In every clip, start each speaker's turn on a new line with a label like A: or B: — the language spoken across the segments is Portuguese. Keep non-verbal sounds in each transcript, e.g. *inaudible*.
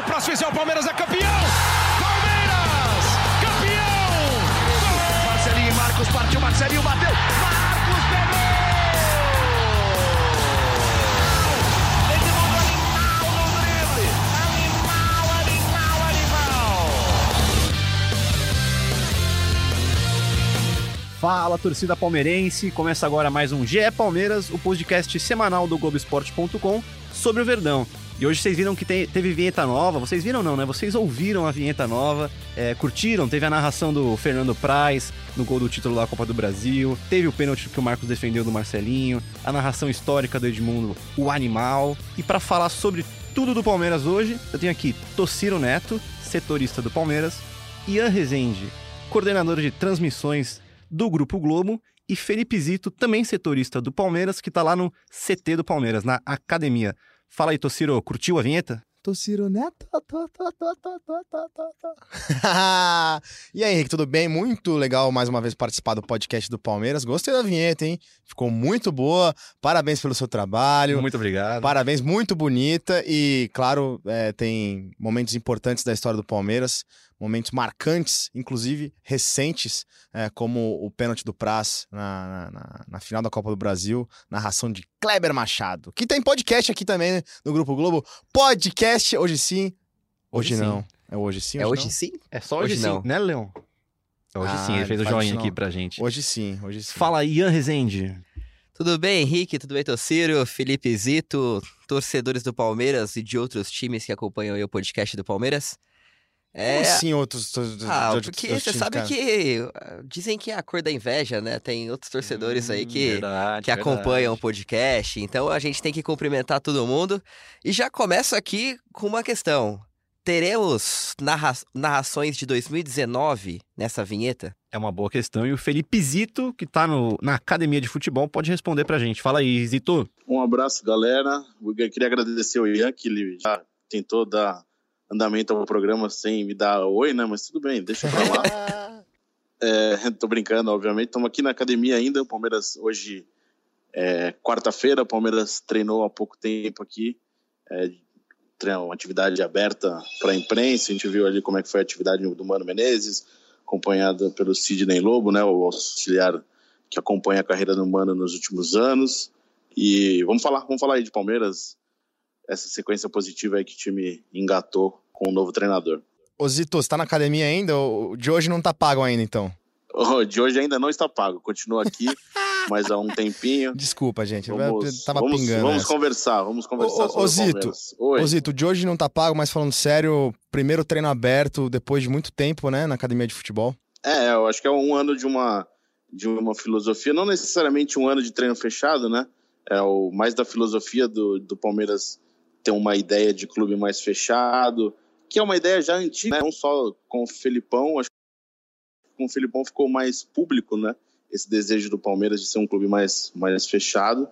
A: o próximo fizer, o Palmeiras é campeão! Palmeiras! Campeão!
B: Marcelinho e Marcos partiu, Marcelinho bateu. Marcos pegou! Edmundo animal no drible. Animal, animal, animal.
C: Fala, torcida palmeirense! Começa agora mais um GE Palmeiras, o podcast semanal do Globoesporte.com sobre o Verdão. E hoje vocês viram que te- teve vinheta nova. Vocês viram não, né? Vocês ouviram a vinheta nova, é, curtiram. Teve a narração do Fernando Praz no gol do título da Copa do Brasil. Teve o pênalti que o Marcos defendeu do Marcelinho. A narração histórica do Edmundo, o animal. E para falar sobre tudo do Palmeiras hoje, eu tenho aqui Tociro Neto, setorista do Palmeiras, Ian Rezende, coordenador de transmissões do Grupo Globo, e Felipe Zito, também setorista do Palmeiras, que tá lá no CT do Palmeiras, na academia. Fala aí, Tociro, curtiu a vinheta?
D: Tociro Neto. Tô, tô, tô, tô, tô, tô, tô, tô. *laughs* e aí, Henrique, tudo bem? Muito legal mais uma vez participar do podcast do Palmeiras. Gostei da vinheta, hein? Ficou muito boa. Parabéns pelo seu trabalho.
C: Muito obrigado.
D: Parabéns, muito bonita. E, claro, é, tem momentos importantes da história do Palmeiras, momentos marcantes, inclusive recentes, é, como o pênalti do Praz na, na- na- na final da Copa do Brasil, narração de Kleber Machado, que tem podcast aqui também né, no Grupo Globo. Podcast, hoje sim. Hoje,
C: Hoje sim.
D: não. É hoje sim?
E: É hoje
D: não?
E: sim?
C: É só hoje,
E: Hoje
C: sim,
E: não.
C: né, Leon? Hoje
D: Ah,
C: sim, ele fez o joinha aqui pra gente.
D: Hoje sim, hoje sim.
C: Fala Ian Rezende.
E: Tudo bem, Henrique? Tudo bem, Tociro? Felipe Zito, torcedores do Palmeiras e de outros times que acompanham aí o podcast do Palmeiras. É.
D: Como assim outros...
E: Ah,
D: outros-
E: porque
D: outros
E: você sabe
D: cara?
E: que ah, dizem que é a cor da inveja, né? Tem outros torcedores aí que,
C: Hum, verdade,
E: que acompanham o podcast, então a gente tem que cumprimentar todo mundo. E já começo aqui com uma questão. Teremos narra- narrações de 2019 nessa vinheta?
C: É uma boa questão. E o Felipe Zito, que tá no, na academia de futebol, pode responder pra gente. Fala aí, Zito.
F: Um abraço, galera. Eu queria agradecer ao Ian, que ele já tentou dar andamento ao programa sem me dar oi, né? Mas tudo bem, deixa pra lá. *laughs* é, *laughs* tô brincando, obviamente. Estamos aqui na academia ainda. O Palmeiras hoje é quarta-feira. O Palmeiras treinou há pouco tempo aqui. É, uma atividade aberta para a imprensa. A gente viu ali como é que foi a atividade do Mano Menezes, acompanhada pelo Sidney Lobo, né? O auxiliar que acompanha a carreira do Mano nos últimos anos. E vamos falar, vamos falar aí de Palmeiras, essa sequência positiva aí que o time engatou com o novo treinador.
D: Ô Zito, você tá na academia ainda? O de hoje não tá pago ainda, então?
F: O de hoje ainda não está pago, continua aqui, *laughs* mas há um tempinho.
D: Desculpa, gente. eu
F: Vamos,
D: tava
F: vamos,
D: pingando
F: vamos
D: essa.
F: conversar, vamos conversar
D: Ô, ô,
F: sobre
D: ô,
F: o
D: Zito.
F: Oi.
D: Ô Zito, de hoje não tá pago, mas falando sério, primeiro treino aberto depois de muito tempo, né, na academia de futebol.
F: É, eu acho que é um ano de uma, de uma filosofia, não necessariamente um ano de treino fechado, né? É o mais da filosofia do, do Palmeiras ter uma ideia de clube mais fechado, que é uma ideia já antiga, né? não só com o Felipão, acho que com o Felipão ficou mais público, né? Esse desejo do Palmeiras de ser um clube mais, mais fechado.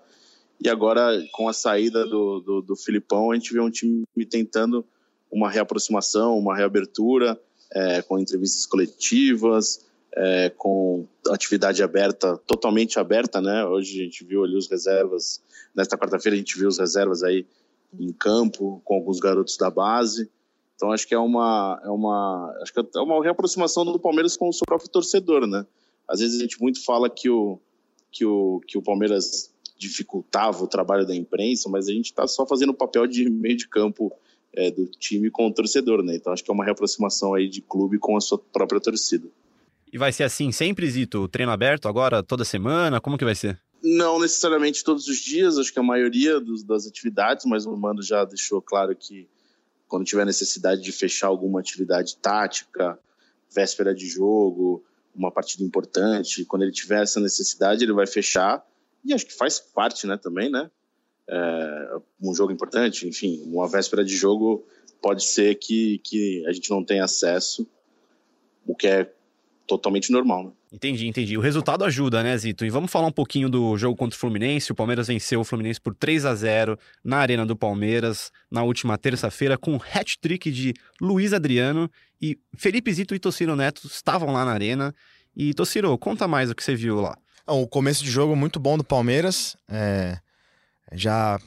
F: E agora, com a saída do, do, do Filipão, a gente vê um time tentando uma reaproximação, uma reabertura, é, com entrevistas coletivas, é, com atividade aberta, totalmente aberta, né? Hoje a gente viu ali os reservas, nesta quarta-feira a gente viu os reservas aí em campo com alguns garotos da base. Então acho que é uma é uma acho que é uma reaproximação do Palmeiras com o seu próprio torcedor, né? Às vezes a gente muito fala que o que o que o Palmeiras dificultava o trabalho da imprensa, mas a gente está só fazendo o papel de *laughs* meio de campo é, do time com o torcedor, né? Então acho que é uma reaproximação aí de clube com a sua própria torcida.
C: E vai ser assim sempre, Zito? Treino aberto agora, toda semana? Como que vai ser?
F: Não necessariamente todos os dias, acho que a maioria dos, das atividades, mas o Mano já deixou claro que quando tiver necessidade de fechar alguma atividade tática, véspera de jogo, uma partida importante, quando ele tiver essa necessidade, ele vai fechar. E acho que faz parte, né, também, né? É, um jogo importante, enfim, uma véspera de jogo pode ser que, que a gente não tenha acesso, o que é totalmente normal, né?
C: Entendi, entendi. O resultado ajuda, né, Zito? E vamos falar um pouquinho do jogo contra o Fluminense. O Palmeiras venceu o Fluminense por 3 a 0 na Arena do Palmeiras na última terça-feira com um hat-trick de Luiz Adriano e Felipe Zito e Tociro Neto estavam lá na Arena. E Tociro, conta mais o que você viu lá.
D: O começo de jogo muito bom do Palmeiras, é, já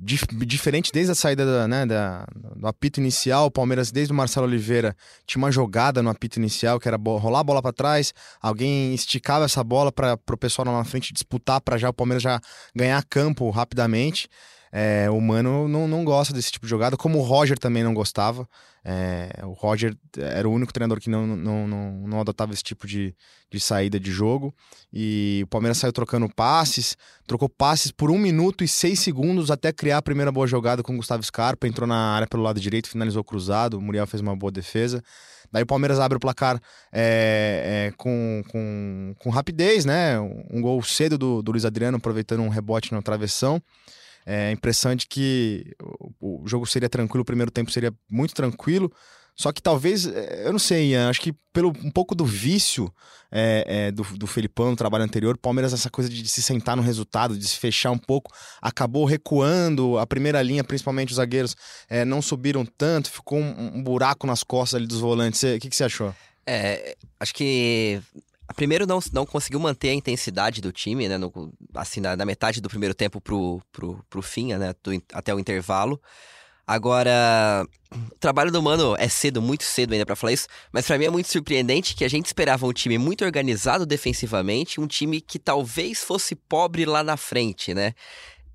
D: dif diferente desde a saída da, né, da, do apito inicial, o Palmeiras, desde o Marcelo Oliveira, tinha uma jogada no apito inicial, que era rolar a bola para trás, alguém esticava essa bola para o pessoal lá na frente disputar para já o Palmeiras já ganhar campo rapidamente. É, o Mano não, não gosta desse tipo de jogada, como o Roger também não gostava. É, o Roger era o único treinador que não, não, não, não adotava esse tipo de, de saída de jogo. E o Palmeiras saiu trocando passes, trocou passes por um minuto e seis segundos até criar a primeira boa jogada com o Gustavo Scarpa. Entrou na área pelo lado direito, finalizou cruzado. O Muriel fez uma boa defesa. Daí o Palmeiras abre o placar é, é, com, com, com rapidez, né? Um gol cedo do, do Luiz Adriano, aproveitando um rebote na travessão. É a impressão de que o jogo seria tranquilo, o primeiro tempo seria muito tranquilo. Só que talvez, é, eu não sei, Ian, acho que pelo um pouco do vício é, é, do, do Felipão no trabalho anterior, o Palmeiras, essa coisa de, de, se sentar no resultado, de se fechar um pouco, acabou recuando. A primeira linha, principalmente os zagueiros, é, não subiram tanto, ficou um, um, buraco nas costas ali dos volantes. O que, que você achou?
E: É, acho que Primeiro, não, não conseguiu manter a intensidade do time, né? No, assim, na, na, metade do primeiro tempo pro, pro, pro fim, né? Do, até o intervalo. Agora, o trabalho do Mano é cedo, muito cedo ainda para falar isso, mas para mim é muito surpreendente que a gente esperava um time muito organizado defensivamente, um time que talvez fosse pobre lá na frente, né?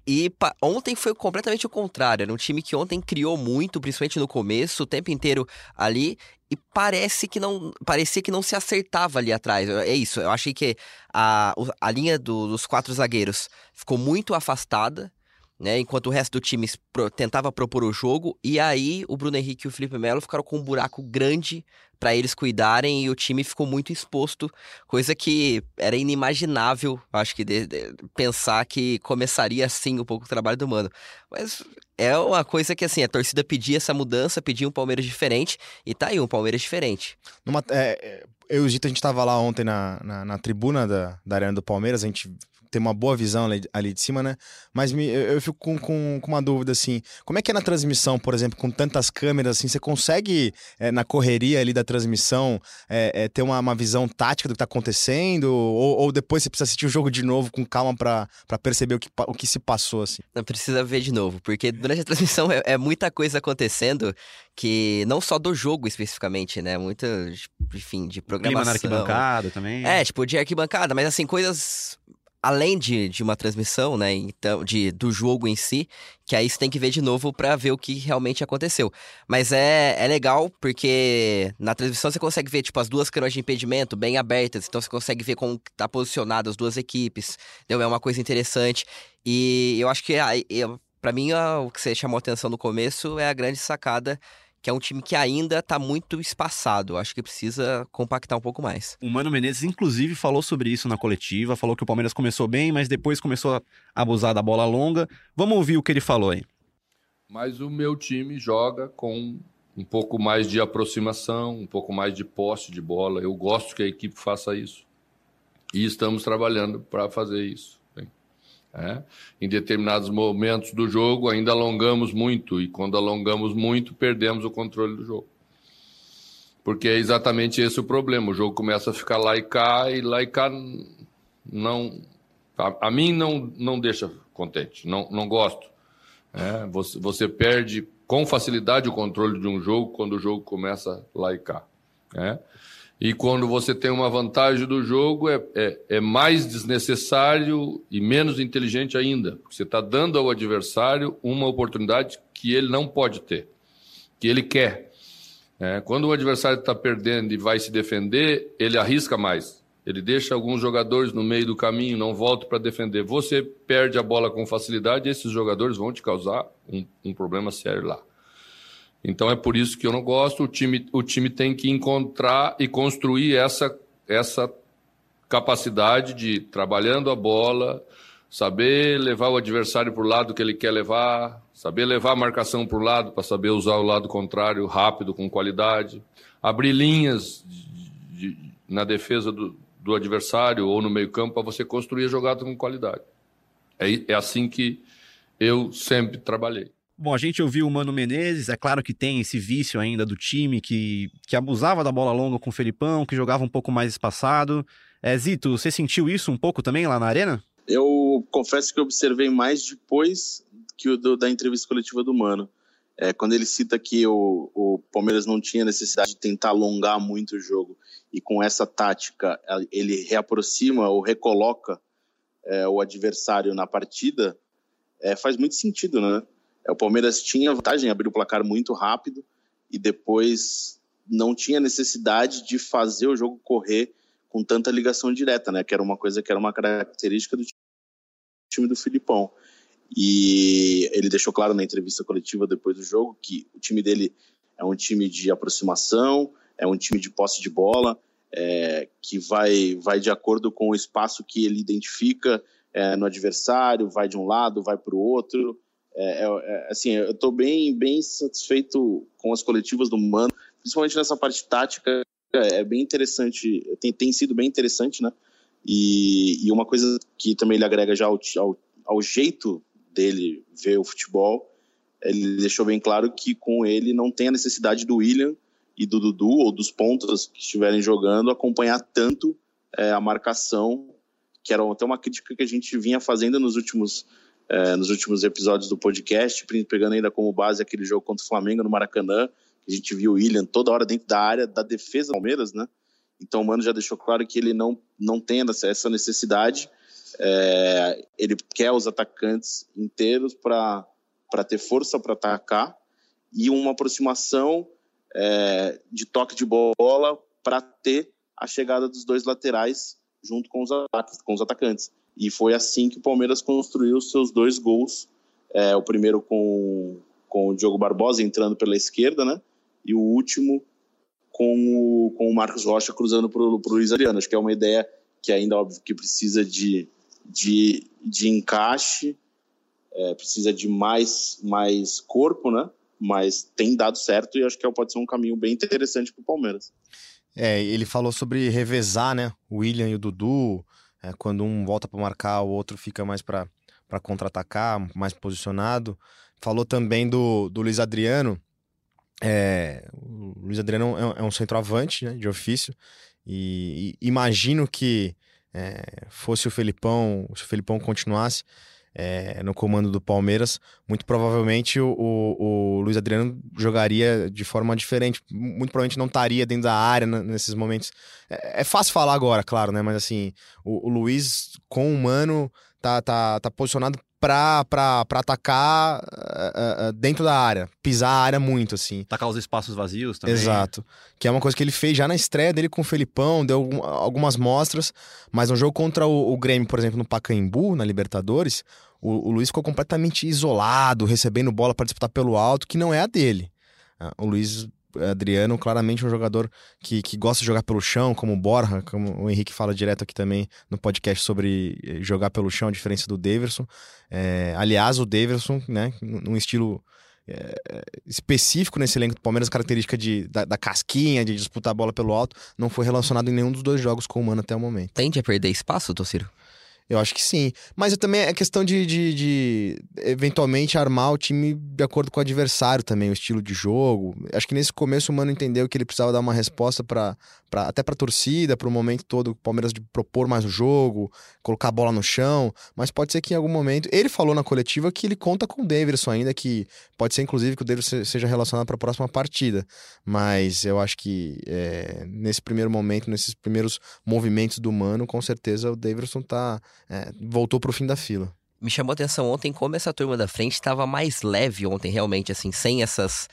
E: E ontem foi completamente o contrário. Era um time que ontem criou muito, principalmente no começo, o tempo inteiro ali. E parece que não. Parecia que não se acertava ali atrás. É isso. Eu achei que a, a linha do, dos quatro zagueiros ficou muito afastada. Né, enquanto o resto do time tentava propor o jogo, e aí o Bruno Henrique e o Felipe Melo ficaram com um buraco grande para eles cuidarem e o time ficou muito exposto, coisa que era inimaginável, acho que de, de, pensar que começaria assim um pouco o trabalho do Mano. Mas é uma coisa que assim, a torcida pedia essa mudança, pedia um Palmeiras diferente e tá aí um Palmeiras diferente.
D: Numa, é, eu e o Gito, a gente tava lá ontem na, na, na tribuna da, da Arena do Palmeiras, a gente ter uma boa visão ali, ali de cima, né? Mas me, eu, eu, fico com, com, com, uma dúvida, assim, como é que é na transmissão, por exemplo, com tantas câmeras, assim, você consegue, é, na correria ali da transmissão, é, é, ter uma, uma, visão tática do que tá acontecendo? Ou, ou, depois você precisa assistir o jogo de novo com calma para perceber o que, o que se passou, assim?
E: Não precisa ver de novo, porque durante a transmissão *laughs* é, é muita coisa acontecendo que não só do jogo especificamente, né? Muita, enfim, de programação. Clima na
C: arquibancada também.
E: É, tipo, de arquibancada, mas assim, coisas além de, de uma transmissão, né, então, de, do jogo em si, que aí você tem que ver de novo para ver o que realmente aconteceu. Mas é, é legal porque na transmissão você consegue ver, tipo, as duas canoas de impedimento bem abertas, então você consegue ver como tá posicionado as duas equipes, então é uma coisa interessante. E eu acho que, para mim, o que você chamou atenção no começo é a grande sacada que é um time que ainda está muito espaçado. Acho que precisa compactar um pouco mais.
C: O Mano Menezes, inclusive, falou sobre isso na coletiva, falou que o Palmeiras começou bem, mas depois começou a abusar da bola longa. Vamos ouvir o que ele falou aí.
G: Mas o meu time joga com um pouco mais de aproximação, um pouco mais de posse de bola. Eu gosto que a equipe faça isso. E estamos trabalhando para fazer isso. É. Em determinados momentos do jogo, ainda alongamos muito, e quando alongamos muito, perdemos o controle do jogo. Porque é exatamente esse o problema. O jogo começa a ficar lá e cá, e lá e cá não. A, a mim não, não deixa contente, não, não gosto. É, você, você perde com facilidade o controle de um jogo quando o jogo começa lá e cá. É. E quando você tem uma vantagem do jogo, é, é, é mais desnecessário e menos inteligente ainda. Você está dando ao adversário uma oportunidade que ele não pode ter, que ele quer. É, quando o adversário está perdendo e vai se defender, ele arrisca mais. Ele deixa alguns jogadores no meio do caminho, não volta para defender. Você perde a bola com facilidade, esses jogadores vão te causar um, um problema sério lá. Então é por isso que eu não gosto. O time, o time tem que encontrar e construir essa, essa capacidade de trabalhando a bola, saber levar o adversário para o lado que ele quer levar, saber levar a marcação para o lado para saber usar o lado contrário rápido, com qualidade, abrir linhas de, de, na defesa do, do adversário ou no meio campo para você construir a jogada com qualidade. É, é assim que eu sempre trabalhei.
C: Bom, a gente ouviu o Mano Menezes, é claro que tem esse vício ainda do time que, que abusava da bola longa com o Felipão, que jogava um pouco mais espaçado. É, Zito, você sentiu isso um pouco também lá na arena?
F: Eu confesso que observei mais depois que o do, da entrevista coletiva do Mano. É, quando ele cita que o, o Palmeiras não tinha necessidade de tentar alongar muito o jogo e com essa tática ele reaproxima ou recoloca é, o adversário na partida, é, faz muito sentido, né? É, o Palmeiras tinha vantagem, abriu o placar muito rápido e depois não tinha necessidade de fazer o jogo correr com tanta ligação direta, né? Que era uma coisa que era uma característica do time do Filipão. E ele deixou claro na entrevista coletiva depois do jogo que o time dele é um time de aproximação, é um time de posse de bola, é, que vai, vai de acordo com o espaço que ele identifica é, no adversário, vai de um lado, vai para o outro. É, é, é assim, eu estou bem, bem satisfeito com as coletivas do Mano, principalmente nessa parte tática. É, bem interessante, tem, tem sido bem interessante, né? E, e uma coisa que também ele agrega já ao, ao, ao jeito dele ver o futebol, ele deixou bem claro que com ele não tem a necessidade do William e do Dudu ou dos pontos que estiverem jogando acompanhar tanto é, a marcação, que era até uma crítica que a gente vinha fazendo nos últimos é, nos últimos episódios do podcast, pegando ainda como base aquele jogo contra o Flamengo no Maracanã, a gente viu o William toda hora dentro da área da defesa do Palmeiras, né? Então o Mano já deixou claro que ele não, não tem essa necessidade. É, ele quer os atacantes inteiros para ter força para atacar e uma aproximação é, de toque de bola para ter a chegada dos dois laterais junto com os, ataques, com os atacantes. E foi assim que o Palmeiras construiu seus dois gols. É, o primeiro com, com o Diogo Barbosa entrando pela esquerda, né? E o último com o, com o Marcos Rocha cruzando para o Luiz Adriano. Acho que é uma ideia que ainda, óbvio, que precisa de, de, de encaixe, é, precisa de mais, mais corpo, né? mas tem dado certo e acho que pode ser um caminho bem interessante para o Palmeiras.
D: É, ele falou sobre revezar, né? O William e o Dudu, é, quando um volta para marcar, o outro fica mais para contra-atacar, mais posicionado. Falou também do, do Luiz Adriano. É, o Luiz Adriano é, é um centroavante né, de ofício e, e imagino que é, fosse o Felipão, se o Felipão continuasse, é, no comando do Palmeiras, muito provavelmente o, o, o, Luiz Adriano jogaria de forma diferente. Muito provavelmente não estaria dentro da área nesses momentos. É, é fácil falar agora, claro, né? Mas assim, o, o Luiz com o Mano tá, tá, tá posicionado para atacar uh, uh, dentro da área, pisar a área muito, assim.
C: Atacar os espaços vazios também.
D: Exato. Que é uma coisa que ele fez já na estreia dele com o Felipão, deu algumas mostras, mas no jogo contra o, o Grêmio, por exemplo, no Pacaembu, na Libertadores, o, o Luiz ficou completamente isolado, recebendo bola para disputar pelo alto, que não é a dele. Uh, o Luiz Adriano, claramente um jogador que, que gosta de jogar pelo chão, como o Borja, como o Henrique fala direto aqui também no podcast sobre eh, jogar pelo chão, a diferença do Daverson. É, aliás, o Daverson, né, num estilo é, específico nesse elenco do Palmeiras, característica de, da, da, casquinha, de disputar a bola pelo alto, não foi relacionado em nenhum dos dois jogos com o Mano até o momento.
E: Tende a perder espaço, Tociro?
D: Eu acho que sim. Mas também é questão de, de, de, eventualmente armar o time de acordo com o adversário também, o estilo de jogo. Acho que nesse começo o Mano entendeu que ele precisava dar uma resposta para até para a torcida, para o momento todo o Palmeiras de propor mais o jogo, colocar a bola no chão. Mas pode ser que em algum momento. Ele falou na coletiva que ele conta com o Davidson ainda, que pode ser inclusive que o Davidson seja relacionado para a próxima partida. Mas eu acho que é, nesse primeiro momento, nesses primeiros movimentos do Mano, com certeza o Davidson tá, é, voltou para o fim da fila
E: me chamou a atenção ontem como essa turma da frente estava mais leve ontem, realmente, assim, sem essas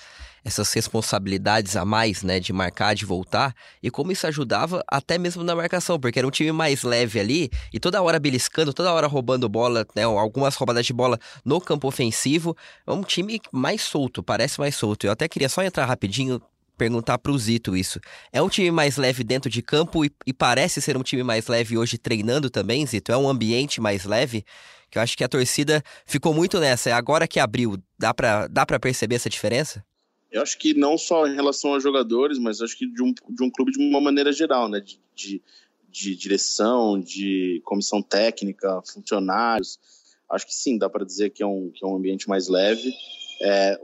E: essas responsabilidades a mais, né, de marcar, de voltar, e como isso ajudava até mesmo na marcação, porque era um time mais leve ali, e toda hora beliscando, toda hora roubando bola, né, algumas roubadas de bola no campo ofensivo, é um time mais solto, parece mais solto. Eu até queria só entrar rapidinho, perguntar pro Zito isso. É um time mais leve dentro de campo e, e parece ser um time mais leve hoje treinando também, Zito? É um ambiente mais leve? Que eu acho que a torcida ficou muito nessa. É agora que abriu, dá pra, dá pra perceber essa diferença?
F: Eu acho que não só em relação aos jogadores, mas acho que de um, de um clube de uma maneira geral, né? De, de, de direção, de comissão técnica, funcionários. Acho que sim, dá para dizer que é, um, que é um ambiente mais leve. É,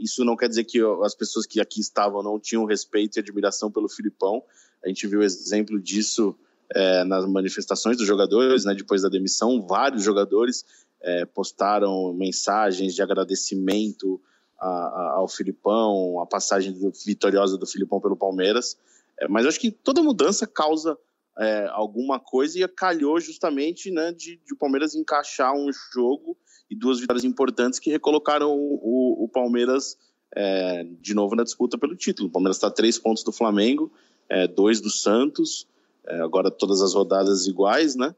F: isso não quer dizer que as pessoas que aqui estavam não tinham respeito e admiração pelo Filipão. A gente viu exemplo disso é, nas manifestações dos jogadores, né, depois da demissão, vários jogadores é, postaram mensagens de agradecimento a, a, ao Filipão, a passagem do, vitoriosa do Filipão pelo Palmeiras. É, mas acho que toda mudança causa é, alguma coisa e calhou justamente né, de, de, o Palmeiras encaixar um jogo e duas vitórias importantes que recolocaram o, o, o Palmeiras é, de novo na disputa pelo título. O Palmeiras está a três pontos do Flamengo, é, dois do Santos, é, agora todas as rodadas iguais, né?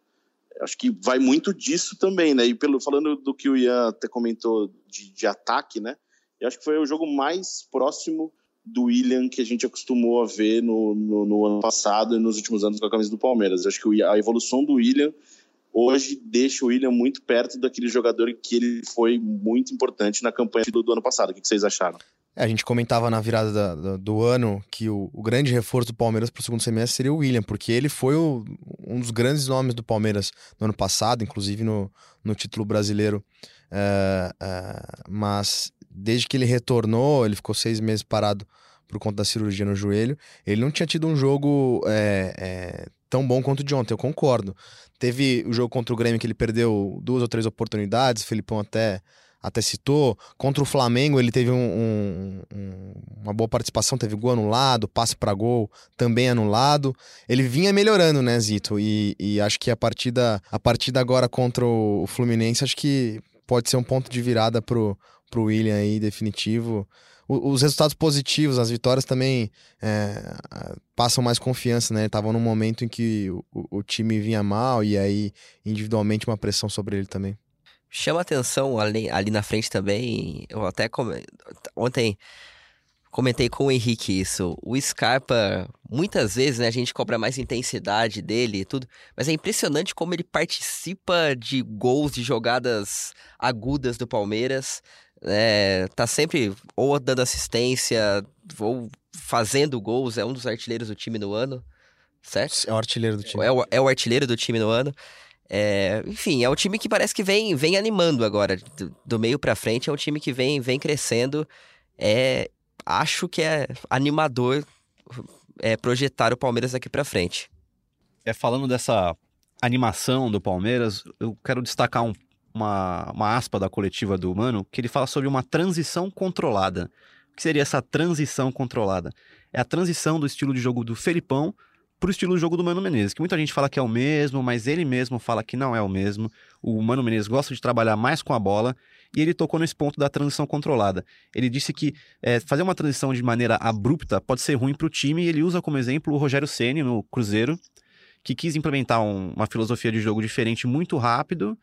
F: Acho que vai muito disso também, né? E pelo, falando do que o Ian até comentou de, de ataque, né? Eu acho que foi o jogo mais próximo do William que a gente acostumou a ver no, no, no, ano passado e nos últimos anos com a camisa do Palmeiras. Eu acho que a evolução do William hoje deixa o William muito perto daquele jogador que ele foi muito importante na campanha do, do ano passado. O que vocês acharam?
D: É, a gente comentava na virada da, da, do ano que o, o, grande reforço do Palmeiras para o segundo semestre seria o William, porque ele foi o, um dos grandes nomes do Palmeiras no ano passado, inclusive no, no título brasileiro. É, é, mas desde que ele retornou, ele ficou seis meses parado por conta da cirurgia no joelho. Ele não tinha tido um jogo é, é, tão bom quanto o de ontem, eu concordo. Teve o jogo contra o Grêmio que ele perdeu duas ou três oportunidades, o Felipão até, até citou. Contra o Flamengo ele teve um, um, um, uma boa participação, teve gol anulado, passe para gol também anulado. Ele vinha melhorando, né, Zito? E, e acho que a partida, a partida agora contra o Fluminense, acho que pode ser um ponto de virada pro pro William aí, definitivo. Os resultados positivos, as vitórias também é, passam mais confiança, né? Estavam num momento em que o, o, time vinha mal e aí, individualmente, uma pressão sobre ele também.
E: Chama atenção ali, ali na frente também. Eu até come... ontem comentei com o Henrique isso. O Scarpa, muitas vezes, né, a gente cobra mais intensidade dele e tudo, mas é impressionante como ele participa de gols, de jogadas agudas do Palmeiras. É, tá sempre ou dando assistência ou fazendo gols, é um dos artilheiros do time no ano, certo?
D: É o artilheiro do time.
E: É o, é o artilheiro do time no ano. É, enfim, é um time que parece que vem, vem animando agora, do, do meio para frente, é um time que vem, vem crescendo. É, acho que é animador é, projetar o Palmeiras daqui para frente.
C: É falando dessa animação do Palmeiras, eu quero destacar um uma, uma aspa da coletiva do Mano, que ele fala sobre uma transição controlada. O que seria essa transição controlada? É a transição do estilo de jogo do Felipão para o estilo de jogo do Mano Menezes, que muita gente fala que é o mesmo, mas ele mesmo fala que não é o mesmo. O Mano Menezes gosta de trabalhar mais com a bola e ele tocou nesse ponto da transição controlada. Ele disse que é, fazer uma transição de maneira abrupta pode ser ruim para o time e ele usa como exemplo o Rogério Ceni no Cruzeiro, que quis implementar um, uma filosofia de jogo diferente muito rápido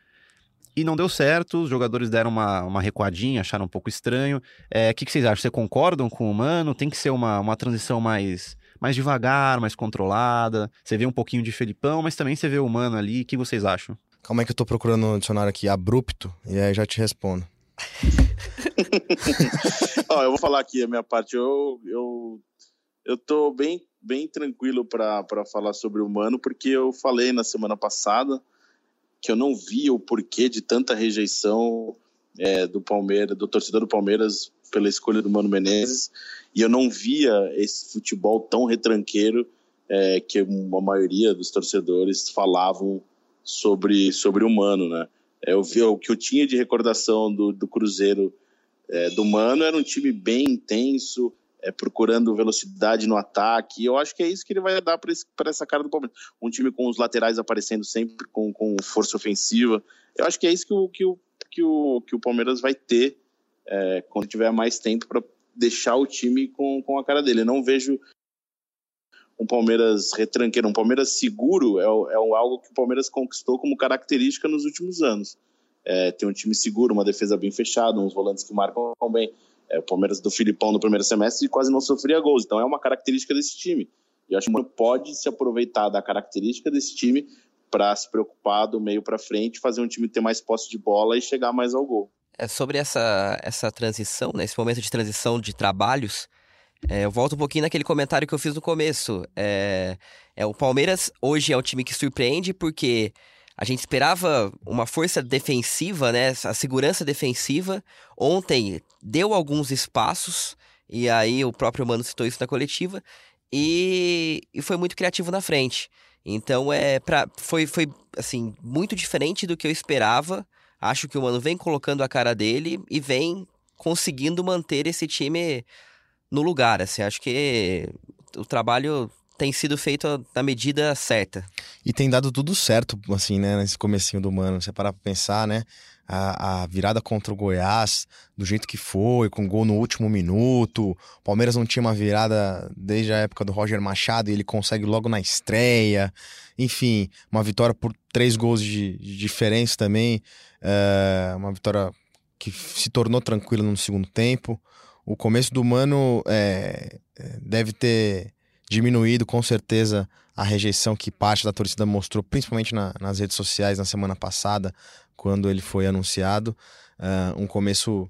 C: e não deu certo, os jogadores deram uma, uma recuadinha, acharam um pouco estranho. O é, que, que, vocês acham? Vocês concordam com o Mano? Tem que ser uma, uma transição mais, mais devagar, mais controlada. Você vê um pouquinho de Felipão, mas também você vê o Mano ali. O que vocês acham?
D: Calma aí que eu tô procurando no dicionário aqui, abrupto, e aí já te respondo. *laughs*
F: Ó, eu vou falar aqui a minha parte. Eu, eu, eu tô bem, bem tranquilo para falar sobre o Mano, porque eu falei na semana passada que eu não via o porquê de tanta rejeição é, do Palmeiras, do torcedor do Palmeiras pela escolha do Mano Menezes, e eu não via esse futebol tão retranqueiro é, que a maioria dos torcedores falavam sobre, sobre o Mano, né? É, eu vi o que eu tinha de recordação do, do Cruzeiro é, do Mano era um time bem intenso, é, procurando velocidade no ataque. Eu acho que é isso que ele vai dar para essa cara do Palmeiras. Um time com os laterais aparecendo sempre com, com força ofensiva. Eu acho que é isso que o, que o, que o, que o Palmeiras vai ter é, quando tiver mais tempo para deixar o time com, com a cara dele. Eu não vejo um Palmeiras retranqueiro, um Palmeiras seguro é, é algo que o Palmeiras conquistou como característica nos últimos anos. É, tem um time seguro, uma defesa bem fechada, uns volantes que marcam bem. É, o Palmeiras do Filipão no primeiro semestre quase não sofria gols, então é uma característica desse time. E acho que o pode se aproveitar da característica desse time para se preocupar do meio para frente, fazer um time ter mais posse de bola e chegar mais ao gol.
E: É sobre essa, essa transição, né, esse momento de transição de trabalhos, é, eu volto um pouquinho naquele comentário que eu fiz no começo. É, é, o Palmeiras hoje é um time que surpreende porque a gente esperava uma força defensiva, né? A segurança defensiva. Ontem deu alguns espaços, e aí o próprio Mano citou isso na coletiva, e, e foi muito criativo na frente. Então é pra, foi, foi assim muito diferente do que eu esperava. Acho que o Mano vem colocando a cara dele e vem conseguindo manter esse time no lugar. Assim, acho que o trabalho tem sido feito na medida certa.
D: E tem dado tudo certo, assim, né, nesse comecinho do Mano. Você parar pra pensar, né? A, a, virada contra o Goiás, do jeito que foi, com gol no último minuto. O Palmeiras não tinha uma virada desde a época do Roger Machado e ele consegue logo na estreia. Enfim, uma vitória por três gols de, de diferença também. É, uma vitória que se tornou tranquila no segundo tempo. O começo do Mano é, deve ter diminuído com certeza a rejeição que parte da torcida mostrou, principalmente na, nas redes sociais na semana passada, quando ele foi anunciado. Uh, um começo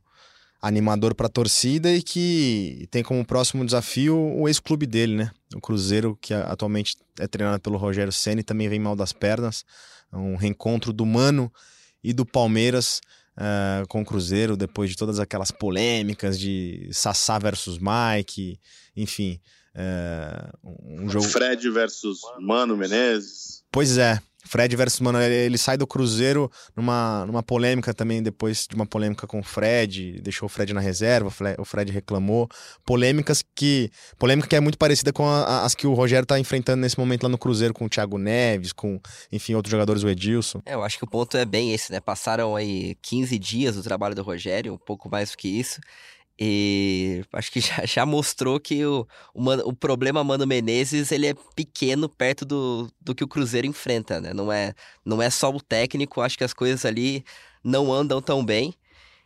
D: animador para a torcida e que tem como próximo desafio o ex-clube dele, né? O Cruzeiro, que atualmente é treinado pelo Rogério Ceni, também vem mal das pernas. Um reencontro do Mano e do Palmeiras uh, com o Cruzeiro, depois de todas aquelas polêmicas de Sassá versus Mike, enfim. É,
F: um jogo... Fred versus Mano Menezes.
D: Pois é, Fred versus Mano, ele sai do Cruzeiro numa, numa polêmica também, depois de uma polêmica com o Fred, deixou o Fred na reserva, o Fred reclamou. Polêmicas que. Polêmica que é muito parecida com a, as que o Rogério tá enfrentando nesse momento lá no Cruzeiro, com o Thiago Neves, com, enfim, outros jogadores, o Edilson.
E: É, eu acho que o ponto é bem esse, né? Passaram aí 15 dias do trabalho do Rogério, um pouco mais do que isso. E acho que *laughs* já, já mostrou que o, o, o, problema Mano Menezes ele é pequeno perto do, do que o Cruzeiro enfrenta, né? Não é, não é só o técnico, acho que as coisas ali não andam tão bem.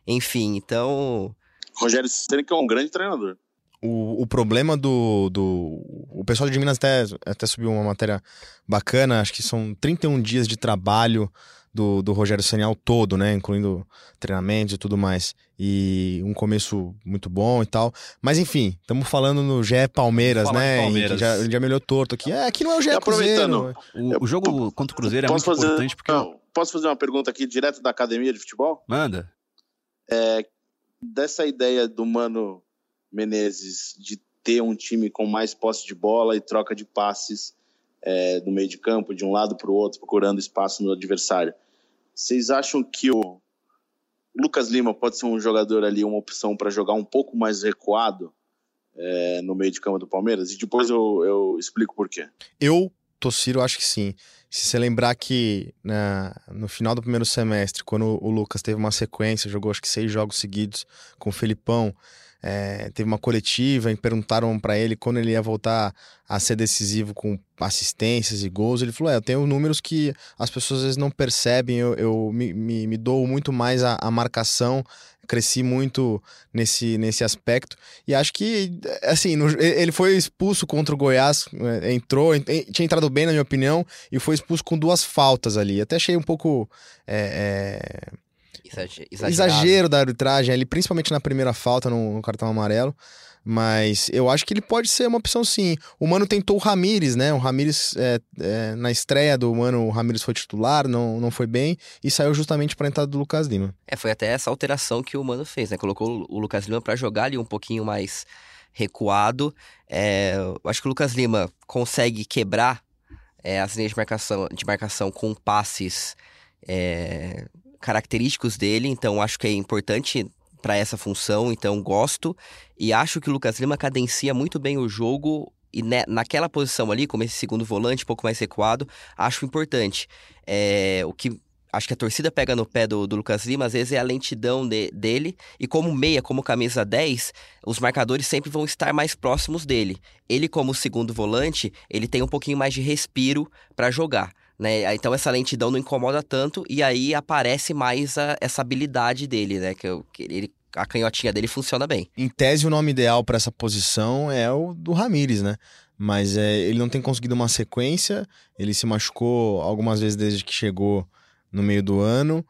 E: Enfim, então.
F: Rogério Ceni que é um grande treinador.
D: O, o problema do, do. O pessoal de Minas até, até subiu uma matéria bacana, acho que são 31 dias de trabalho do, do Rogério Sanial todo, né? Incluindo treinamentos e tudo mais. E um começo muito bom e tal. Mas enfim, estamos falando no Gé Palmeiras, né? Palmeiras. Já, já melhorou torto aqui. É, aqui não é o Gé
C: Cruzeiro. O, o jogo contra o Cruzeiro é muito fazer, importante porque. Não,
F: posso fazer uma pergunta aqui direto da academia de futebol?
C: Manda.
F: É, dessa ideia do Mano Menezes de ter um time com mais posse de bola e troca de passes é, no meio de campo, de um lado para o outro, procurando espaço no adversário. Vocês acham que o Lucas Lima pode ser um jogador ali, uma opção para jogar um pouco mais recuado é, no meio de campo do Palmeiras? E depois eu, eu explico por quê.
D: Eu, Tossiro, acho que sim. Se você lembrar que no final do primeiro semestre, quando o Lucas teve uma sequência, jogou acho que seis jogos seguidos com o Felipão, é, teve uma coletiva e perguntaram para ele quando ele ia voltar a ser decisivo com assistências e gols. Ele falou: É, eu tenho números que as pessoas às vezes não percebem, eu, eu me, me, me, dou muito mais a marcação cresci muito nesse, nesse aspecto. E acho que, assim, no, ele foi expulso contra o Goiás, é, entrou, tinha entrado bem, na minha opinião, e foi expulso com duas faltas ali. Até achei um pouco. É, é exagero da arbitragem, ali, principalmente na primeira falta, no, no, cartão amarelo. Mas eu acho que ele pode ser uma opção sim. O Mano tentou o Ramires, né? O Ramires, é, é, na estreia do Mano, o Ramires foi titular, não, não foi bem, e saiu justamente para entrada do Lucas Lima.
E: É, foi até essa alteração que o Mano fez, né? Colocou o Lucas Lima para jogar ali um pouquinho mais recuado. É, eu acho que o Lucas Lima consegue quebrar é, as linhas de marcação, de marcação com passes é, característicos dele, então acho que é importante para essa função, então gosto e acho que o Lucas Lima cadencia muito bem o jogo e ne, naquela posição ali, como esse segundo volante, um pouco mais recuado, acho importante. É, o que acho que a torcida pega no pé do, do Lucas Lima, às vezes é a lentidão de, dele, e como meia, como camisa 10, os marcadores sempre vão estar mais próximos dele. Ele, como segundo volante, ele tem um pouquinho mais de respiro para jogar. Né? Então essa lentidão não incomoda tanto e aí aparece mais a, essa habilidade dele, né? Que, que ele, a canhotinha dele funciona bem.
D: Em tese, o nome ideal para essa posição é o do Ramires, né? Mas é, ele não tem conseguido uma sequência, ele se machucou algumas vezes desde que chegou no meio do ano.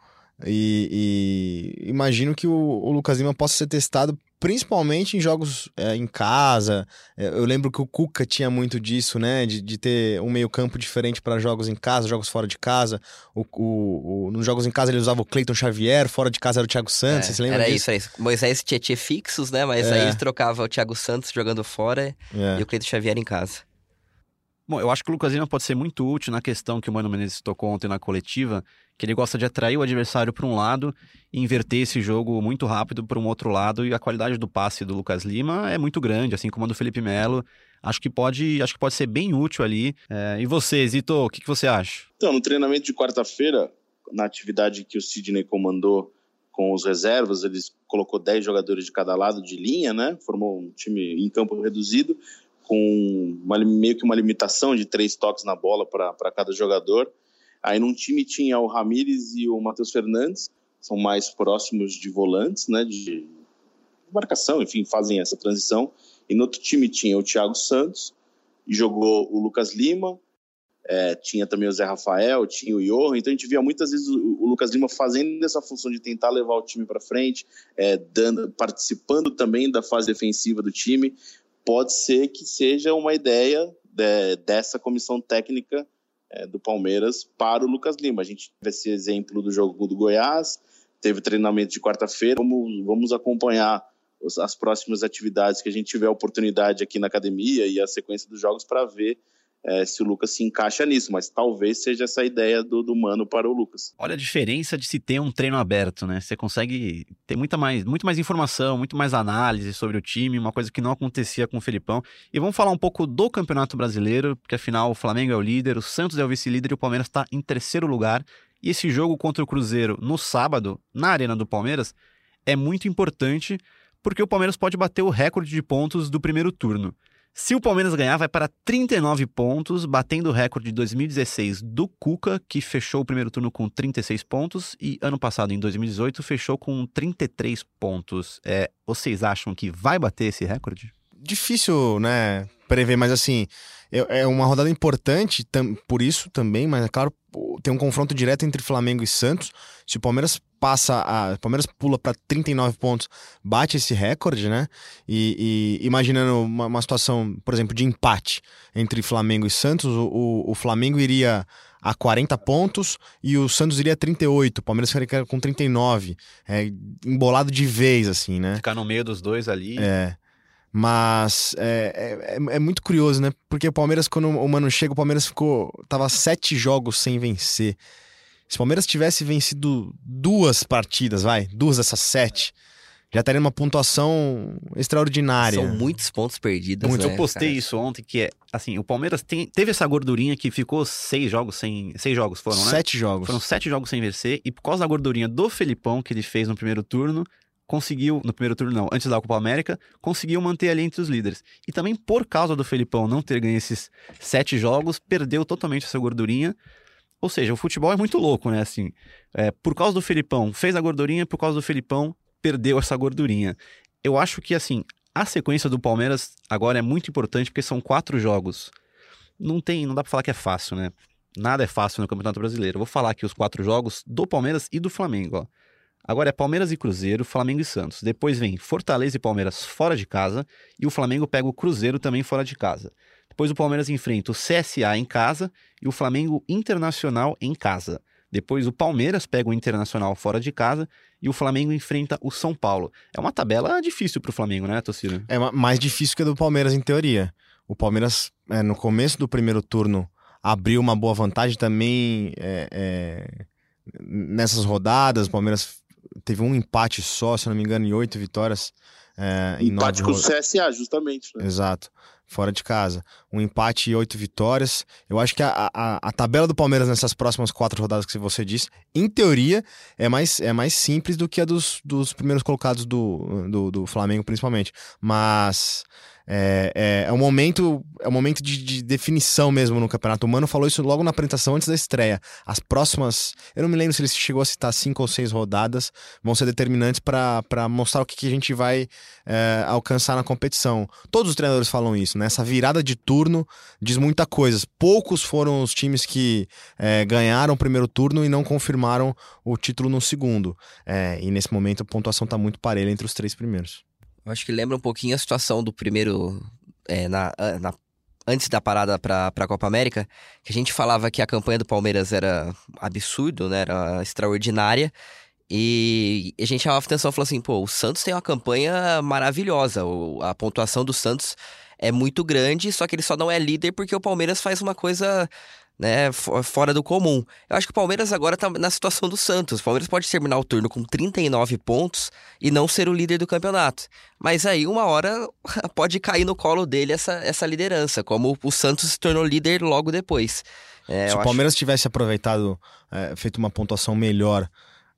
D: E, e imagino que o, o, Lucas Lima possa ser testado principalmente em jogos é, em casa. É, eu lembro que o Cuca tinha muito disso, né? De, de ter um meio-campo diferente para jogos em casa, jogos fora de casa. O, o, o, nos jogos em casa ele usava o Cleiton Xavier, fora de casa era o Thiago Santos. É, você lembra
E: era
D: disso?
E: isso, era isso. Moisés e Tietchan fixos, né? Mas aí é. eles trocavam o Thiago Santos jogando fora é. e o Cleiton Xavier em casa.
C: Bom, eu acho que o Lucas Lima pode ser muito útil na questão que o Mano Menezes tocou ontem na coletiva, que ele gosta de atrair o adversário para um lado e inverter esse jogo muito rápido para um outro lado, e a qualidade do passe do Lucas Lima é muito grande, assim como a do Felipe Melo. Acho que pode, acho que pode ser bem útil ali. É, e você, Zito, o que, que você acha?
F: Então, no treinamento de quarta-feira, na atividade que o Sidney comandou com os reservas, ele colocou 10 jogadores de cada lado de linha, né? Formou um time em campo reduzido com uma, meio que uma limitação de três toques na bola para cada jogador. Aí num time tinha o Ramires e o Matheus Fernandes, são mais próximos de volantes, né, de marcação, enfim, fazem essa transição. E no outro time tinha o Thiago Santos, e jogou o Lucas Lima, é, tinha também o Zé Rafael, tinha o Johan, então a gente via muitas vezes o, o Lucas Lima fazendo essa função de tentar levar o time para frente, é, dando, participando também da fase defensiva do time, pode ser que seja uma ideia de, dessa comissão técnica é, do Palmeiras para o Lucas Lima. A gente teve esse exemplo do jogo do Goiás, teve treinamento de quarta-feira, vamos, vamos acompanhar as próximas atividades que a gente tiver oportunidade aqui na academia e a sequência dos jogos para ver é, se o Lucas se encaixa nisso, mas talvez seja essa ideia do, do Mano para o Lucas.
C: Olha a diferença de se ter um treino aberto, né? Você consegue ter muita mais, muito mais informação, muito mais análise sobre o time, uma coisa que não acontecia com o Felipão. E vamos falar um pouco do Campeonato Brasileiro, porque afinal o Flamengo é o líder, o Santos é o vice-líder e o Palmeiras está em terceiro lugar. E esse jogo contra o Cruzeiro no sábado, na Arena do Palmeiras, é muito importante porque o Palmeiras pode bater o recorde de pontos do primeiro turno. Se o Palmeiras ganhar, vai para 39 pontos, batendo o recorde de 2016 do Cuca, que fechou o primeiro turno com 36 pontos, e ano passado, em 2018, fechou com 33 pontos. É, vocês acham que vai bater esse recorde?
D: Difícil, né, prever, mas assim, é, uma rodada importante por isso também, mas é claro, tem um confronto direto entre Flamengo e Santos. Se o Palmeiras passa a. O Palmeiras pula para 39 pontos, bate esse recorde, né? E, e imaginando uma, uma, situação, por exemplo, de empate entre Flamengo e Santos, o, o, o, Flamengo iria a 40 pontos e o Santos iria a 38, o Palmeiras ficaria com 39. É, embolado de vez, assim, né?
C: Ficar no meio dos dois ali.
D: É. Mas é, é, é, muito curioso, né? Porque o Palmeiras, quando o Mano chega, o Palmeiras ficou. tava sete jogos sem vencer. Se o Palmeiras tivesse vencido duas partidas, vai, duas dessas sete, já estaria numa pontuação extraordinária.
E: São muitos pontos perdidos.
C: Muito.
E: Né,
C: eu postei cara? isso ontem, que é assim, o Palmeiras tem, teve essa gordurinha que ficou seis jogos sem. Seis jogos foram, né?
D: Sete jogos.
C: Foram sete jogos sem vencer, e por causa da gordurinha do Felipão que ele fez no primeiro turno, conseguiu, no primeiro turno não, antes da Copa América, conseguiu manter ali entre os líderes. E também por causa do Felipão não ter ganho esses sete jogos, perdeu totalmente essa gordurinha. Ou seja, o futebol é muito louco, né? Assim, é, por causa do Felipão, fez a gordurinha, por causa do Felipão, perdeu essa gordurinha. Eu acho que, assim, a sequência do Palmeiras agora é muito importante porque são quatro jogos. Não tem, não dá pra falar que é fácil, né? Nada é fácil no Campeonato Brasileiro. Vou falar aqui os quatro jogos do Palmeiras e do Flamengo, ó. Agora é Palmeiras e Cruzeiro, Flamengo e Santos. Depois vem Fortaleza e Palmeiras fora de casa e o Flamengo pega o Cruzeiro também fora de casa. Depois o Palmeiras enfrenta o CSA em casa e o Flamengo Internacional em casa. Depois o Palmeiras pega o Internacional fora de casa e o Flamengo enfrenta o São Paulo. É uma tabela difícil para o Flamengo, né, Tocino?
D: É mais difícil que a do Palmeiras em teoria. O Palmeiras, é, no começo do primeiro turno, abriu uma boa vantagem também é, é, nessas rodadas. O Palmeiras teve um empate só, se não me engano, em oito vitórias. É,
F: empate com o CSA, justamente.
D: Né? Exato fora de casa. Um empate e oito vitórias. Eu acho que a, a, a, tabela do Palmeiras nessas próximas quatro rodadas que você disse, em teoria, é mais, é mais simples do que a dos, dos primeiros colocados do, do, do Flamengo, principalmente. Mas é, é, é, um momento, é um momento de, de, definição mesmo no campeonato. O Mano falou isso logo na apresentação antes da estreia. As próximas, eu não me lembro se ele chegou a citar cinco ou seis rodadas, vão ser determinantes para mostrar o que, que, a gente vai é, alcançar na competição. Todos os treinadores falam isso, né? Essa virada de turno diz muita coisa. Poucos foram os times que é, ganharam o primeiro turno e não confirmaram o título no segundo. É, e nesse momento a pontuação está muito parelha entre os três primeiros.
E: Eu acho que lembra um pouquinho a situação do primeiro. É, na, na, antes da parada para a Copa América, que a gente falava que a campanha do Palmeiras era absurdo, né? Era extraordinária. E a gente chamava atenção falou assim: pô, o Santos tem uma campanha maravilhosa. A pontuação do Santos é muito grande, só que ele só não é líder porque o Palmeiras faz uma coisa né, fora do comum. Eu acho que o Palmeiras agora tá na situação do Santos. O Palmeiras pode terminar o turno com 39 pontos e não ser o líder do campeonato. Mas aí, uma hora, *laughs* pode cair no colo dele essa, essa liderança, como o Santos se tornou líder logo depois.
D: É, Se o Palmeiras acho... tivesse aproveitado, é, feito uma pontuação melhor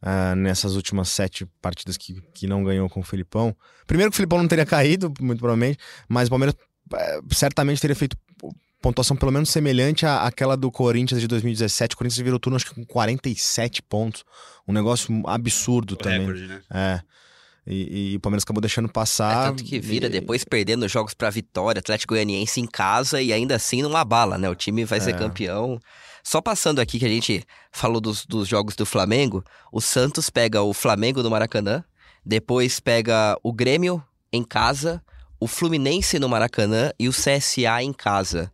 D: é, nessas últimas sete partidas que, que não ganhou com o Filipão. Primeiro que o Filipão não teria caído, muito provavelmente, mas o Palmeiras é, certamente teria feito pontuação pelo menos semelhante à, àquela do Corinthians de 2017. O Corinthians virou turno acho que com 47 pontos. Um negócio absurdo o também. Recorde, né? É. E, e, o Palmeiras acabou deixando passar.
E: É tanto que vira e... depois perdendo jogos para Vitória, Atlético Goianiense em casa e ainda assim não abala, né? O time vai ser é. campeão. Só passando aqui que a gente falou dos, dos jogos do Flamengo, o Santos pega o Flamengo no Maracanã, depois pega o Grêmio em casa, o Fluminense no Maracanã e o CSA em casa.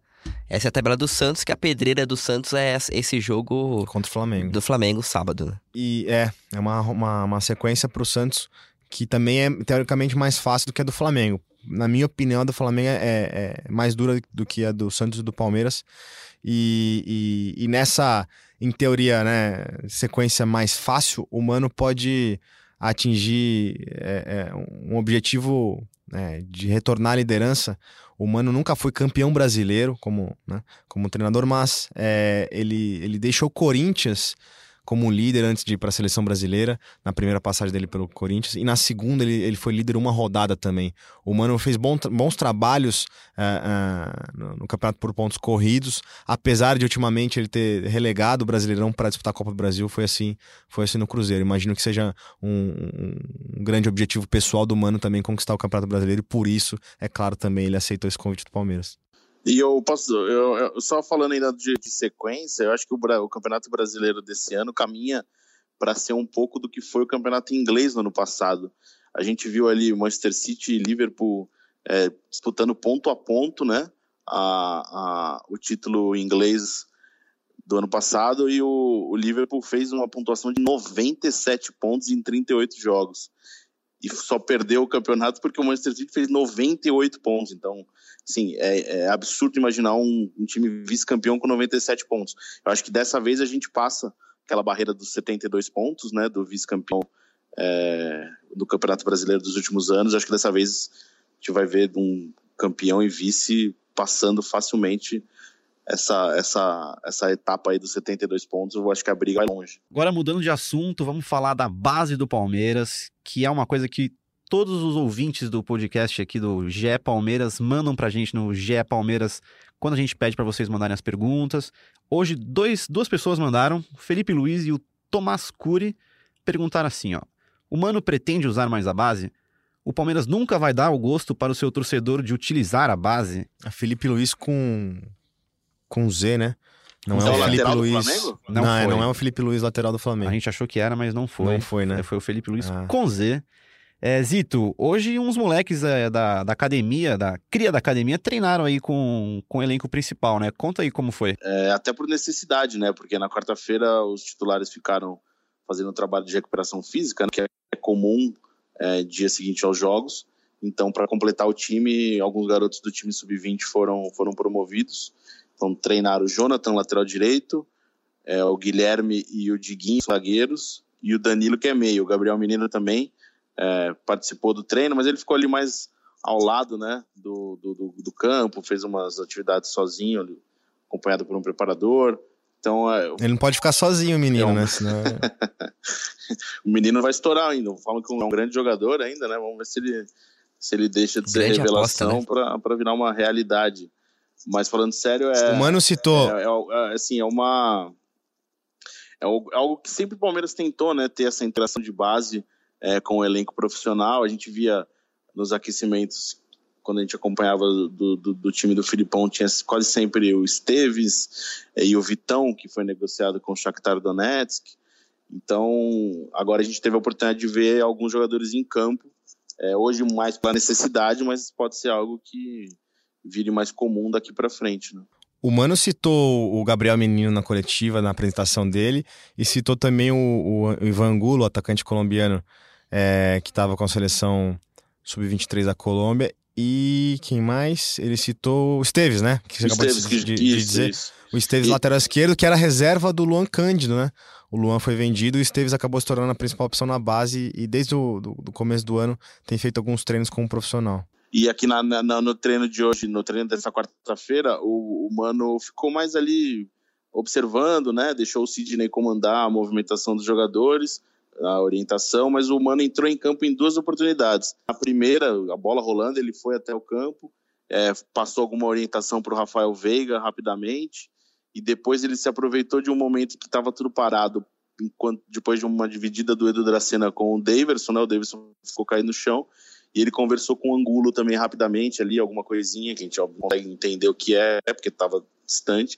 E: Essa é a tabela do Santos, que a pedreira do Santos é esse jogo
D: contra o Flamengo.
E: Do Flamengo sábado, né?
D: E é, é uma, uma, uma sequência pro Santos que também é teoricamente mais fácil do que a do Flamengo. Na minha opinião, a do Flamengo é, é, é mais dura do que a do Santos e do Palmeiras. E, e, e, nessa, em teoria, né, sequência mais fácil, o Mano pode atingir é, é, um objetivo né, de retornar à liderança. O Mano nunca foi campeão brasileiro como, né, como treinador, mas é, ele, ele deixou o Corinthians como líder antes de ir para a seleção brasileira, na primeira passagem dele pelo Corinthians, e na segunda ele, ele foi líder uma rodada também. O Mano fez bom, bons trabalhos uh, uh, no, no, campeonato por pontos corridos, apesar de ultimamente ele ter relegado o Brasileirão para disputar a Copa do Brasil, foi assim, foi assim no Cruzeiro. Imagino que seja um, um, grande objetivo pessoal do Mano também conquistar o Campeonato Brasileiro, e por isso, é claro, também ele aceitou esse convite do Palmeiras.
F: E eu posso, eu, eu, só falando ainda de, de, sequência, eu acho que o, o Campeonato Brasileiro desse ano caminha para ser um pouco do que foi o Campeonato Inglês no ano passado. A gente viu ali Manchester City e Liverpool é, disputando ponto a ponto, né? A, a, o título inglês do ano passado e o, o Liverpool fez uma pontuação de 97 pontos em 38 jogos e só perdeu o campeonato porque o Manchester City fez 98 pontos. Então, sim, é, é absurdo imaginar um, um time vice-campeão com 97 pontos. Eu acho que dessa vez a gente passa aquela barreira dos 72 pontos, né, do vice-campeão é, do Campeonato Brasileiro dos últimos anos. Eu acho que dessa vez a gente vai ver um campeão e vice passando facilmente essa, essa, essa etapa aí dos 72 pontos, eu acho que a briga vai longe.
C: Agora, mudando de assunto, vamos falar da base do Palmeiras, que é uma coisa que todos os ouvintes do podcast aqui do GE Palmeiras mandam pra gente no GE Palmeiras quando a gente pede para vocês mandarem as perguntas. Hoje, dois, duas pessoas mandaram, Felipe Luiz e o Tomás Cury, perguntaram assim, ó. O Mano pretende usar mais a base? O Palmeiras nunca vai dar o gosto para o seu torcedor de utilizar a base?
D: A Felipe Luiz com com Z, né?
F: Não é, é o Felipe Luiz.
D: Não, não, é, não é o Felipe Luiz, lateral do Flamengo.
C: A gente achou que era, mas não foi.
D: Não foi, né?
C: Foi o Felipe Luiz ah. com Z. É, Zito, hoje uns moleques é, da, da academia, da cria da academia, treinaram aí com, com o elenco principal, né? Conta aí como foi.
F: É, até por necessidade, né? Porque na quarta-feira os titulares ficaram fazendo um trabalho de recuperação física, né? que é comum é, dia seguinte aos jogos. Então, para completar o time, alguns garotos do time sub-20 foram, foram promovidos. Então treinaram o Jonathan, lateral direito, é, o Guilherme e o Diguinho, zagueiros, e o Danilo, que é meio. O Gabriel Menino também é, participou do treino, mas ele ficou ali mais ao lado né, do, do, do campo, fez umas atividades sozinho, ali, acompanhado por um preparador. Então, é,
D: ele não pode ficar sozinho, o menino, é um... né? Senão... *laughs*
F: o menino vai estourar ainda. Falam que é um grande jogador ainda, né? Vamos ver se ele, se ele deixa de ser grande revelação né? para virar uma realidade. Mas falando sério, é.
D: O Mano citou.
F: É, é, é assim, é uma. É algo que sempre o Palmeiras tentou, né? Ter essa interação de base é, com o elenco profissional. A gente via nos aquecimentos, quando a gente acompanhava do, do, do time do Filipão, tinha quase sempre o Esteves é, e o Vitão, que foi negociado com o Shakhtar Donetsk. Então, agora a gente teve a oportunidade de ver alguns jogadores em campo. É, hoje mais pela necessidade, mas pode ser algo que vire mais comum daqui para frente. Né?
D: O Mano citou o Gabriel Menino na coletiva, na apresentação dele, e citou também o, o Ivan Angulo, atacante colombiano, é, que estava com a seleção sub-23 da Colômbia, E quem mais? Ele citou o Esteves, né? Que você
F: O
D: acabou
F: Esteves,
D: de, de- de
F: isso,
D: dizer.
F: isso.
D: O Esteves,
F: E-
D: lateral esquerdo, que era reserva do Luan Cândido, né? O Luan foi vendido e o Esteves acabou se tornando a principal opção na base e desde o do, do começo do ano tem feito alguns treinos como profissional.
F: E aqui na- na- no treino de hoje, no treino dessa quarta-feira, o, o Mano ficou mais ali observando, né? Deixou o Sidney comandar a movimentação dos jogadores, a orientação, mas o Mano entrou em campo em duas oportunidades. A primeira, a bola rolando, ele foi até o campo, é, passou alguma orientação para o Rafael Veiga rapidamente, e depois ele se aproveitou de um momento que estava tudo parado, enquanto, depois de uma dividida do Edu Dracena com o Daverson, né? O Daverson ficou caído no chão. E ele conversou com o Angulo também rapidamente ali, alguma coisinha que a gente não consegue entender o que é, é porque estava distante.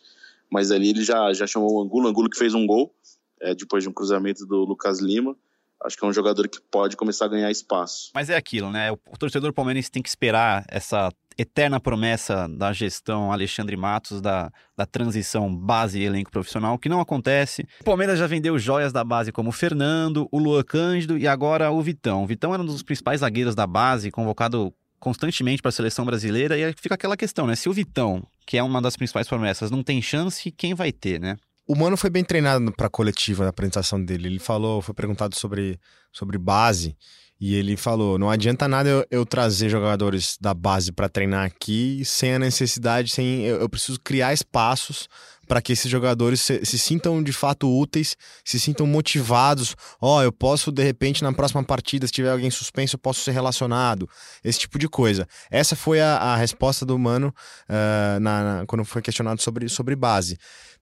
F: Mas ali ele já, já chamou o Angulo, o Angulo que fez um gol é, depois de um cruzamento do Lucas Lima. Acho que é um jogador que pode começar a ganhar espaço.
C: Mas é aquilo, né? O torcedor palmeirense tem que esperar essa eterna promessa da gestão Alexandre Matos, da, da transição base e elenco profissional, que não acontece. O Palmeiras já vendeu joias da base como o Fernando, o Luan Cândido e agora o Vitão. O Vitão era um dos principais zagueiros da base, convocado constantemente para a seleção brasileira, e aí fica aquela questão, né? Se o Vitão, que é uma das principais promessas, não tem chance, quem vai ter, né?
D: O Mano foi bem treinado para a coletiva na apresentação dele. Ele falou, foi perguntado sobre, sobre base e ele falou: não adianta nada eu, eu trazer jogadores da base para treinar aqui sem a necessidade, sem eu, eu preciso criar espaços para que esses jogadores se, se, sintam de fato úteis, se sintam motivados. Ó, oh, eu posso de repente na próxima partida, se tiver alguém suspenso, eu posso ser relacionado. Esse tipo de coisa. Essa foi a, a resposta do Mano uh, na, na, quando foi questionado sobre, sobre base.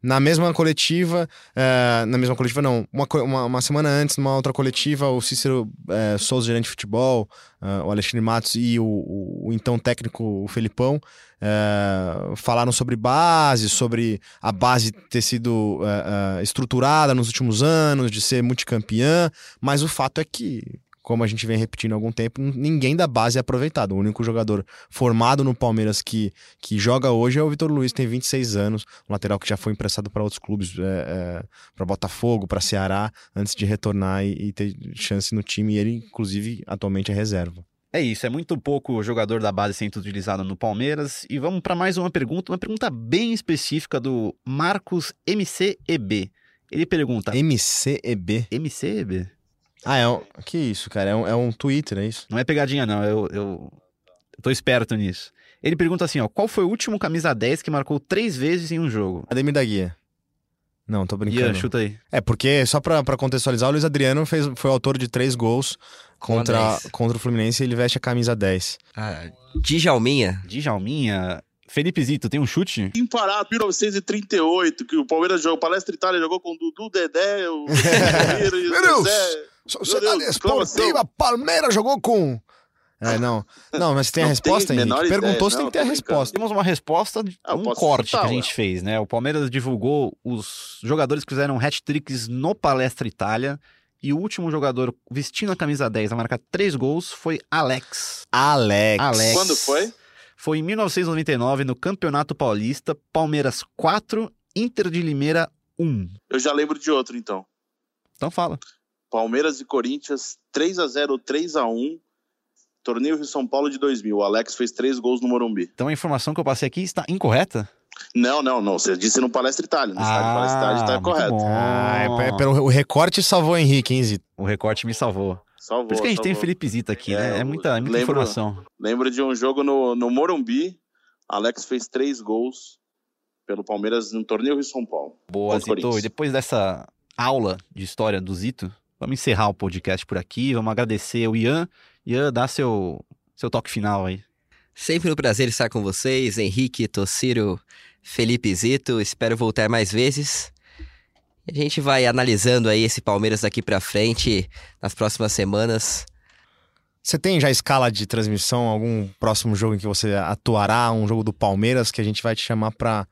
D: Na mesma coletiva, uh, na mesma coletiva não, uma, uma, uma, semana antes, numa outra coletiva, o Cícero uh, Souza, gerente de futebol, uh, o Alexandre Matos e o, o, o então técnico, o Felipão, falaram sobre base, sobre a base ter sido estruturada nos últimos anos, de ser multicampeã, mas o fato é que como a gente vem repetindo há algum tempo, ninguém da base é aproveitado. O único jogador formado no Palmeiras que, que joga hoje é o Vitor Luiz, tem 26 anos, um lateral que já foi emprestado para outros clubes, é, é, para Botafogo, para Ceará, antes de retornar e, e, ter chance no time. E ele, inclusive, atualmente é reserva.
C: É isso, é muito pouco jogador da base sendo utilizado no Palmeiras. E vamos para mais uma pergunta, uma pergunta bem específica do Marcos MCEB. Ele pergunta:
D: MCEB?
C: MCEB?
D: Ah, é um... que isso, cara? É um, é um Twitter, é isso?
C: Não é pegadinha, não. Eu, eu, eu tô esperto nisso. Ele pergunta assim, ó. Qual foi o último camisa 10 que marcou três vezes em um jogo?
D: Ademir da Guia. Não, tô brincando.
C: Ian, chuta aí.
D: É, porque, só pra, pra contextualizar, o Luiz Adriano fez, foi autor de três gols contra, contra o Fluminense e ele veste a camisa 10.
E: Ah, Djalminha.
C: Djalminha. Felipe Zito, tem um chute?
F: Imparado, 1938, que o Palmeiras jogou, Palestra Itália jogou com o Dudu, Dedé, o... *laughs*
D: Meu Deus! Sociedade Esportiva Palmeiras jogou com. É, não. *laughs* Não, mas tem a
F: Não
D: resposta,
F: tem
D: Henrique? Perguntou
F: ideia.
D: se tem que ter a resposta.
C: Temos uma resposta,
F: Ah,
C: um corte
F: chutar,
C: que a gente
F: ué.
C: fez, né? O Palmeiras divulgou os jogadores que fizeram hat-tricks no Palestra Itália. E o último jogador vestindo a camisa 10 a marcar três gols foi Alex.
D: Alex.
C: Alex.
F: Quando foi?
C: Foi em 1999, no Campeonato Paulista, Palmeiras 4, Inter de Limeira 1.
F: Eu já lembro de outro, então.
C: Então fala.
F: Palmeiras e Corinthians, 3 a 0 3 a 1 Torneio Rio São Paulo de 2000. O Alex fez três gols no Morumbi.
C: Então a informação que eu passei aqui está incorreta?
F: Não, não, não. Você disse no Palestra Itália. No estádio Palestra Itália está correto.
D: Ah, é, é pelo, o recorte salvou o Henrique, hein, Zito?
C: O recorte me salvou.
F: Salvou,
C: Por isso que a gente tem o
F: salvou.
C: Felipe Zita aqui,
F: É,
C: né? É muita, é muita
F: lembro-
C: informação.
F: Lembro de um jogo no, no Morumbi. Alex fez três gols pelo Palmeiras no Torneio Rio São Paulo.
C: Boa, Zito. E depois dessa aula de história do Zito, vamos encerrar o podcast por aqui. Vamos agradecer o Ian. Ian, dá seu, seu toque final aí.
E: Sempre um prazer estar com vocês, Henrique, Tossiro, Felipe Zito. Espero voltar mais vezes. E A gente vai analisando aí esse Palmeiras daqui pra frente nas próximas semanas.
D: Você tem já escala de transmissão, algum próximo jogo em que você atuará, um jogo do Palmeiras, que a gente vai te chamar pra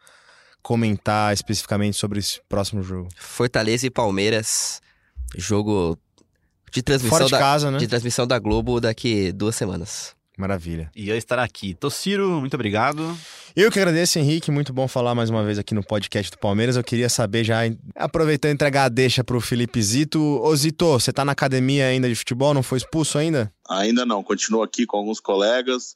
D: comentar especificamente sobre esse próximo jogo?
E: Fortaleza e Palmeiras, jogo de transmissão,
D: Fora de
E: da,
D: casa, né?
E: de transmissão da Globo daqui duas semanas.
D: Maravilha.
C: Ian estará aqui. Tossiro, muito obrigado.
D: Eu que agradeço, Henrique. Muito bom falar mais uma vez aqui no podcast do Palmeiras. Eu queria saber já, aproveitando e entregar a deixa pro Felipe Zito. Ô Zito, você tá na academia ainda de futebol? Não foi expulso ainda?
F: Ainda não, continuo aqui com alguns colegas.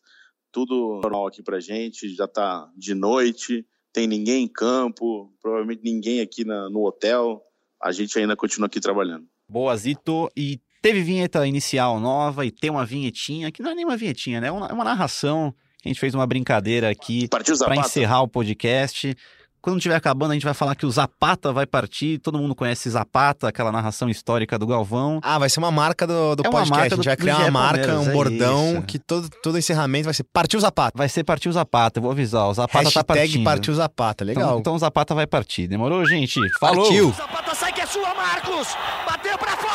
F: tudo normal aqui pra gente, já tá de noite, tem ninguém em campo, provavelmente ninguém aqui na, no hotel. A gente ainda continua aqui trabalhando.
C: Boa, Zito. E teve vinheta inicial nova e tem uma vinhetinha, que não é nem uma vinhetinha, né? É uma, é uma narração. A gente fez uma brincadeira aqui para encerrar o podcast. Quando estiver acabando, a gente vai falar que o Zapata vai partir. Todo mundo conhece Zapata, aquela narração histórica do Galvão.
D: Ah, vai ser uma marca do, do
C: É uma
D: podcast.
C: marca
D: a gente
C: do-
D: vai criar uma marca,
C: Palmeiras,
D: um
C: é
D: bordão
C: isso.
D: que todo, todo encerramento vai ser Partiu Zapata.
C: Vai ser partir o Zapata, eu vou avisar. O Zapata tá
D: Hashtag
C: partindo.
D: Partiu Zapata. Legal.
C: Então, então o Zapata vai partir. Demorou, gente? Falou!
D: Partiu.
B: Zapata sai que é sua, Marcos! Bateu pra fora!